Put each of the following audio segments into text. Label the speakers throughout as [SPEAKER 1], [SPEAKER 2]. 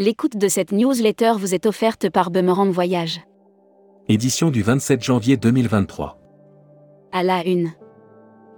[SPEAKER 1] L'écoute de cette newsletter vous est offerte par Boomerang Voyage.
[SPEAKER 2] Édition du 27 janvier 2023.
[SPEAKER 1] À la une.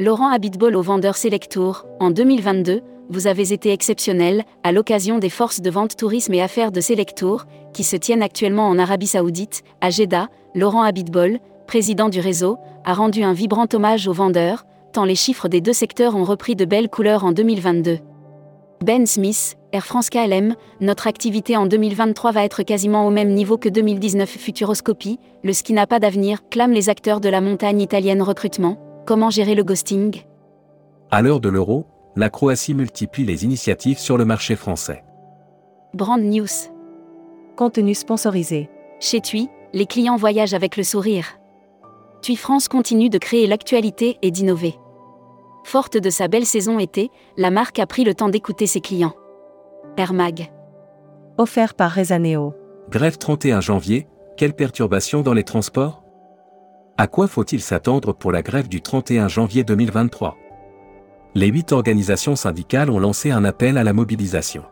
[SPEAKER 1] Laurent Habitbol au vendeur Selectour, en 2022, vous avez été exceptionnel, à l'occasion des forces de vente tourisme et affaires de Selectour, qui se tiennent actuellement en Arabie Saoudite, à Jeddah, Laurent Habitbol, président du réseau, a rendu un vibrant hommage aux vendeurs, tant les chiffres des deux secteurs ont repris de belles couleurs en 2022. Ben Smith, Air France KLM, notre activité en 2023 va être quasiment au même niveau que 2019 Futuroscopie, le ski n'a pas d'avenir, clament les acteurs de la montagne italienne recrutement. Comment gérer le ghosting?
[SPEAKER 2] À l'heure de l'euro, la Croatie multiplie les initiatives sur le marché français.
[SPEAKER 1] Brand News.
[SPEAKER 3] Contenu sponsorisé.
[SPEAKER 1] Chez TUI, les clients voyagent avec le sourire. TUI France continue de créer l'actualité et d'innover. Forte de sa belle saison été, la marque a pris le temps d'écouter ses clients. Air Mag.
[SPEAKER 3] Offert par Rezaneo.
[SPEAKER 2] Grève 31 janvier, quelle perturbation dans les transports? À quoi faut-il s'attendre pour la grève du 31 janvier 2023 Les huit organisations syndicales ont lancé un appel à la mobilisation.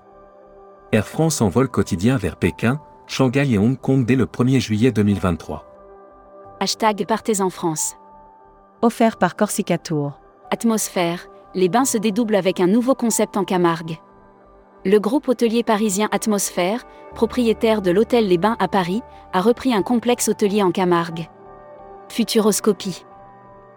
[SPEAKER 2] Air France en vol quotidien vers Pékin, Shanghai et Hong Kong dès le 1er juillet 2023.
[SPEAKER 1] Hashtag Partez en France.
[SPEAKER 3] Offert par Corsica Tour.
[SPEAKER 1] Atmosphère, les bains se dédoublent avec un nouveau concept en Camargue. Le groupe hôtelier parisien Atmosphère, propriétaire de l'hôtel Les Bains à Paris, a repris un complexe hôtelier en Camargue. Futuroscopie.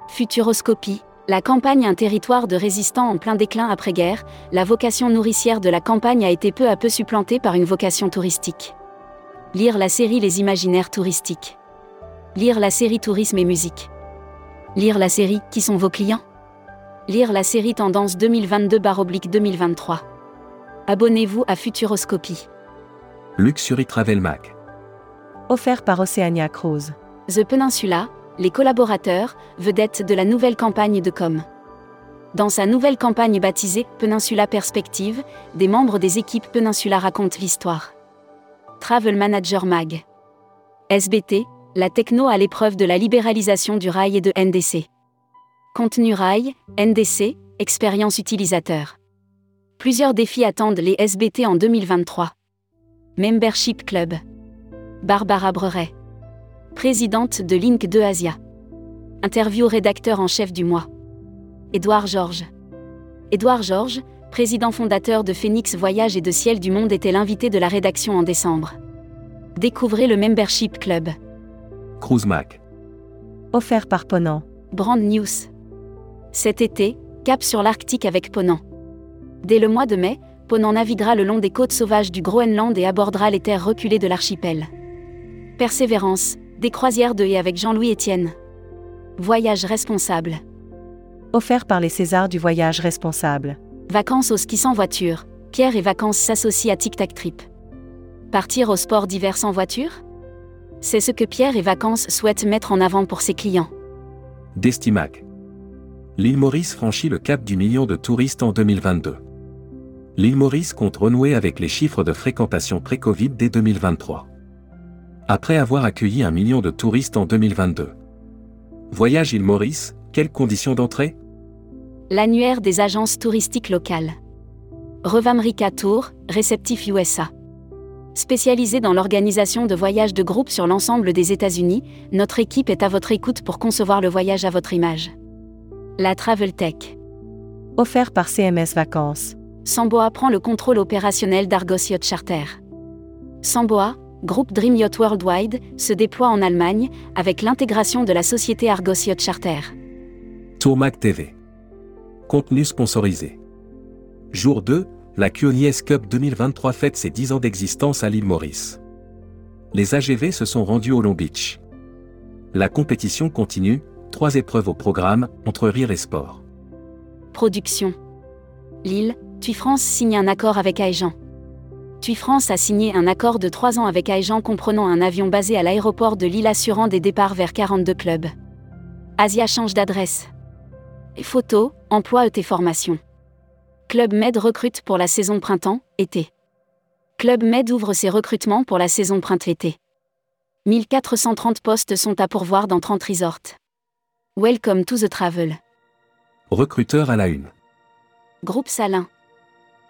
[SPEAKER 1] Futuroscopie, la campagne Un territoire de résistants en plein déclin après-guerre, la vocation nourricière de la campagne a été peu à peu supplantée par une vocation touristique. Lire la série Les imaginaires touristiques. Lire la série Tourisme et musique. Lire la série Qui sont vos clients? Lire la série Tendance 2022-2023. Abonnez-vous à Futuroscopie.
[SPEAKER 2] Luxury Travel Mag.
[SPEAKER 3] Offert par Oceania Cruise.
[SPEAKER 1] The Peninsula, les collaborateurs, vedettes de la nouvelle campagne de com. Dans sa nouvelle campagne baptisée Peninsula Perspective, des membres des équipes Peninsula racontent l'histoire. Travel Manager Mag. SBT, la techno à l'épreuve de la libéralisation du rail et de NDC. Contenu rail, NDC, expérience utilisateur. Plusieurs défis attendent les SBT en 2023. Membership Club. Barbara Breret. Présidente de Link 2 Asia. Interview rédacteur en chef du mois. Édouard Georges. Édouard Georges, président fondateur de Phoenix Voyage et de Ciel du Monde, était l'invité de la rédaction en décembre. Découvrez le Membership Club.
[SPEAKER 2] Cruise Mag.
[SPEAKER 3] Offert par Ponant.
[SPEAKER 1] Brand News. Cet été, cap sur l'Arctique avec Ponant. Dès le mois de mai, Ponant naviguera le long des côtes sauvages du Groenland et abordera les terres reculées de l'archipel. Persévérance, des croisières de et avec Jean-Louis Etienne. Voyage responsable.
[SPEAKER 3] Offert par les Césars du voyage responsable.
[SPEAKER 1] Vacances au ski sans voiture. Pierre et Vacances s'associent à Tic Tac Trip. Partir au sport d'hiver sans voiture? C'est ce que Pierre et Vacances souhaitent mettre en avant pour ses clients.
[SPEAKER 2] Destimac. L'île Maurice franchit le cap du million de touristes en 2022. L'île Maurice compte renouer avec les chiffres de fréquentation pré-Covid dès 2023. Après avoir accueilli un million de touristes en 2022. Voyage île Maurice, quelles conditions d'entrée?
[SPEAKER 1] L'annuaire des agences touristiques locales. Revamrica Tour, réceptif USA. Spécialisé dans l'organisation de voyages de groupe sur l'ensemble des États-Unis, notre équipe est à votre écoute pour concevoir le voyage à votre image. La Travel Tech.
[SPEAKER 3] Offert par CMS Vacances.
[SPEAKER 1] Samboa prend le contrôle opérationnel d'Argos Yacht Charter. Samboa, groupe Dream Yacht Worldwide, se déploie en Allemagne avec l'intégration de la société Argos Yacht Charter.
[SPEAKER 2] Tourmac TV. Contenu sponsorisé. Jour 2, la QNIS Cup 2023 fête ses 10 ans d'existence à l'île Maurice. Les AGV se sont rendus au Long Beach. La compétition continue, trois épreuves au programme, entre rire et sport.
[SPEAKER 1] Production. Lille, TUI France signe un accord avec Aegean. TUI France a signé un accord de 3 ans avec Aegean comprenant un avion basé à l'aéroport de Lille assurant des départs vers 42 clubs. Asia change d'adresse. Photos, emploi et formation. Club Med recrute pour la saison printemps-été. Club Med ouvre ses recrutements pour la saison printemps-été. 1430 postes sont à pourvoir dans 30 resorts. Welcome to the travel.
[SPEAKER 2] Recruteur à la une.
[SPEAKER 1] Groupe Salin.